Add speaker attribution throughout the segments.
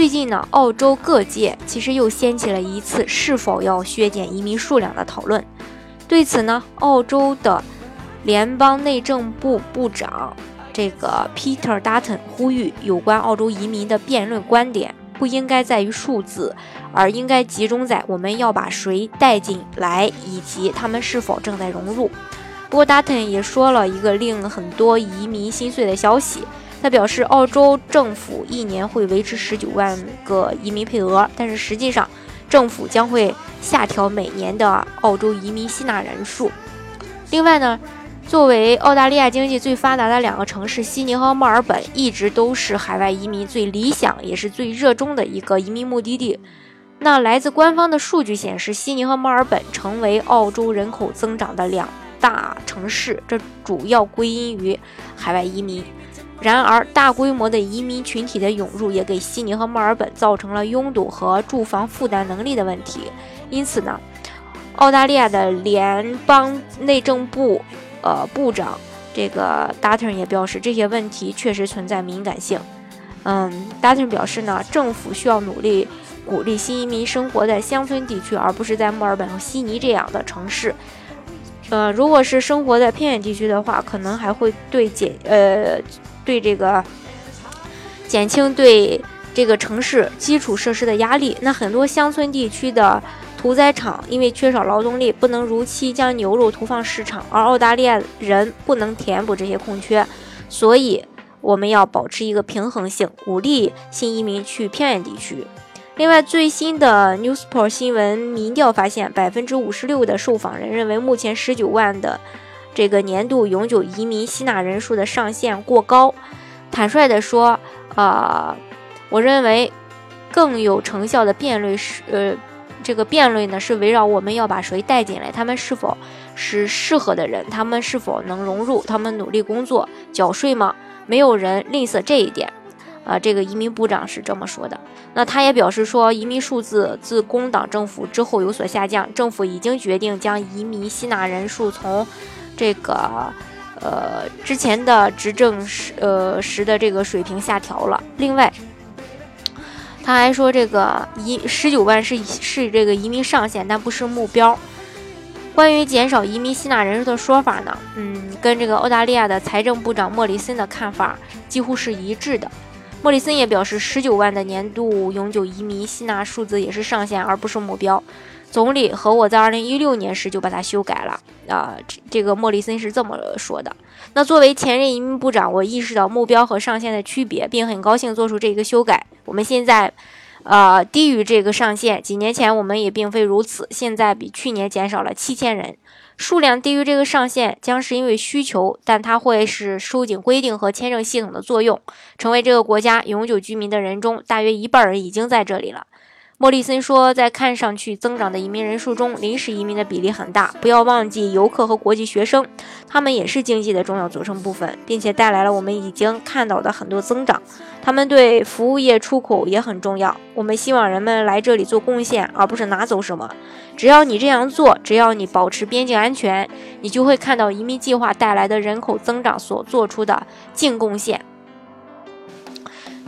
Speaker 1: 最近呢，澳洲各界其实又掀起了一次是否要削减移民数量的讨论。对此呢，澳洲的联邦内政部部长这个 Peter Dutton 呼吁，有关澳洲移民的辩论观点不应该在于数字，而应该集中在我们要把谁带进来，以及他们是否正在融入。不过，Dutton 也说了一个令很多移民心碎的消息。他表示，澳洲政府一年会维持十九万个移民配额，但是实际上，政府将会下调每年的澳洲移民吸纳人数。另外呢，作为澳大利亚经济最发达的两个城市，悉尼和墨尔本一直都是海外移民最理想也是最热衷的一个移民目的地。那来自官方的数据显示，悉尼和墨尔本成为澳洲人口增长的两大城市，这主要归因于海外移民。然而，大规模的移民群体的涌入也给悉尼和墨尔本造成了拥堵和住房负担能力的问题。因此呢，澳大利亚的联邦内政部呃部长这个 Dutton 也表示，这些问题确实存在敏感性。嗯，Dutton 表示呢，政府需要努力鼓励新移民生活在乡村地区，而不是在墨尔本和悉尼这样的城市。呃，如果是生活在偏远地区的话，可能还会对减呃。对这个减轻对这个城市基础设施的压力，那很多乡村地区的屠宰场因为缺少劳动力，不能如期将牛肉投放市场，而澳大利亚人不能填补这些空缺，所以我们要保持一个平衡性，鼓励新移民去偏远地区。另外，最新的 Newsport 新闻民调发现，百分之五十六的受访人认为目前十九万的。这个年度永久移民吸纳人数的上限过高。坦率地说，呃，我认为更有成效的辩论是，呃，这个辩论呢是围绕我们要把谁带进来，他们是否是适合的人，他们是否能融入，他们努力工作、缴税吗？没有人吝啬这一点。啊，这个移民部长是这么说的。那他也表示说，移民数字自工党政府之后有所下降，政府已经决定将移民吸纳人数从。这个呃，之前的执政时呃时的这个水平下调了。另外，他还说，这个移十九万是是这个移民上限，但不是目标。关于减少移民吸纳人数的说法呢，嗯，跟这个澳大利亚的财政部长莫里森的看法几乎是一致的。莫里森也表示，十九万的年度永久移民吸纳数字也是上限，而不是目标。总理和我在二零一六年时就把它修改了啊，这这个莫里森是这么说的。那作为前任移民部长，我意识到目标和上限的区别，并很高兴做出这个修改。我们现在，呃，低于这个上限。几年前我们也并非如此，现在比去年减少了七千人。数量低于这个上限，将是因为需求，但它会是收紧规定和签证系统的作用，成为这个国家永久居民的人中，大约一半人已经在这里了。莫里森说，在看上去增长的移民人数中，临时移民的比例很大。不要忘记游客和国际学生，他们也是经济的重要组成部分，并且带来了我们已经看到的很多增长。他们对服务业出口也很重要。我们希望人们来这里做贡献，而不是拿走什么。只要你这样做，只要你保持边境安全，你就会看到移民计划带来的人口增长所做出的净贡献。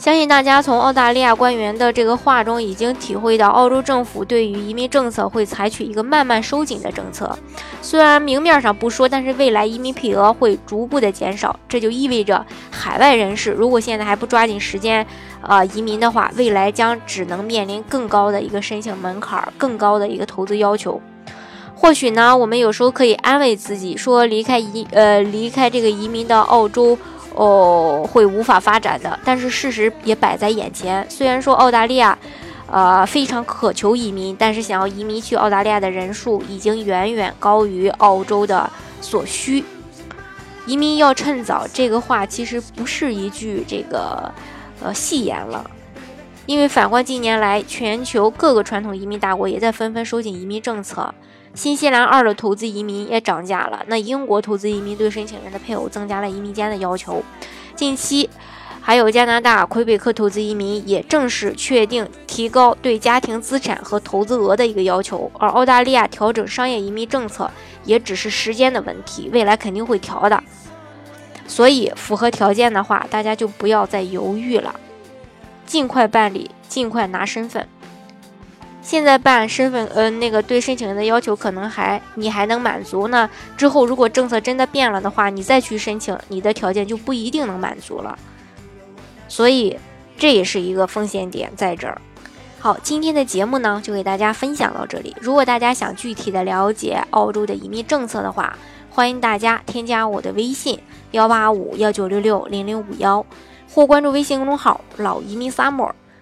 Speaker 1: 相信大家从澳大利亚官员的这个话中已经体会到，澳洲政府对于移民政策会采取一个慢慢收紧的政策。虽然明面上不说，但是未来移民配额会逐步的减少。这就意味着海外人士如果现在还不抓紧时间，呃，移民的话，未来将只能面临更高的一个申请门槛，更高的一个投资要求。或许呢，我们有时候可以安慰自己说，离开移呃离开这个移民的澳洲。哦，会无法发展的。但是事实也摆在眼前。虽然说澳大利亚，呃，非常渴求移民，但是想要移民去澳大利亚的人数已经远远高于澳洲的所需。移民要趁早，这个话其实不是一句这个呃戏言了。因为反观近年来，全球各个传统移民大国也在纷纷收紧移民政策。新西兰二的投资移民也涨价了。那英国投资移民对申请人的配偶增加了移民间的要求。近期，还有加拿大魁北克投资移民也正式确定提高对家庭资产和投资额的一个要求。而澳大利亚调整商业移民政策也只是时间的问题，未来肯定会调的。所以，符合条件的话，大家就不要再犹豫了，尽快办理，尽快拿身份。现在办身份，呃，那个对申请人的要求可能还你还能满足呢。之后如果政策真的变了的话，你再去申请，你的条件就不一定能满足了。所以这也是一个风险点在这儿。好，今天的节目呢就给大家分享到这里。如果大家想具体的了解澳洲的移民政策的话，欢迎大家添加我的微信幺八五幺九六六零零五幺，或关注微信公众号老移民 summer。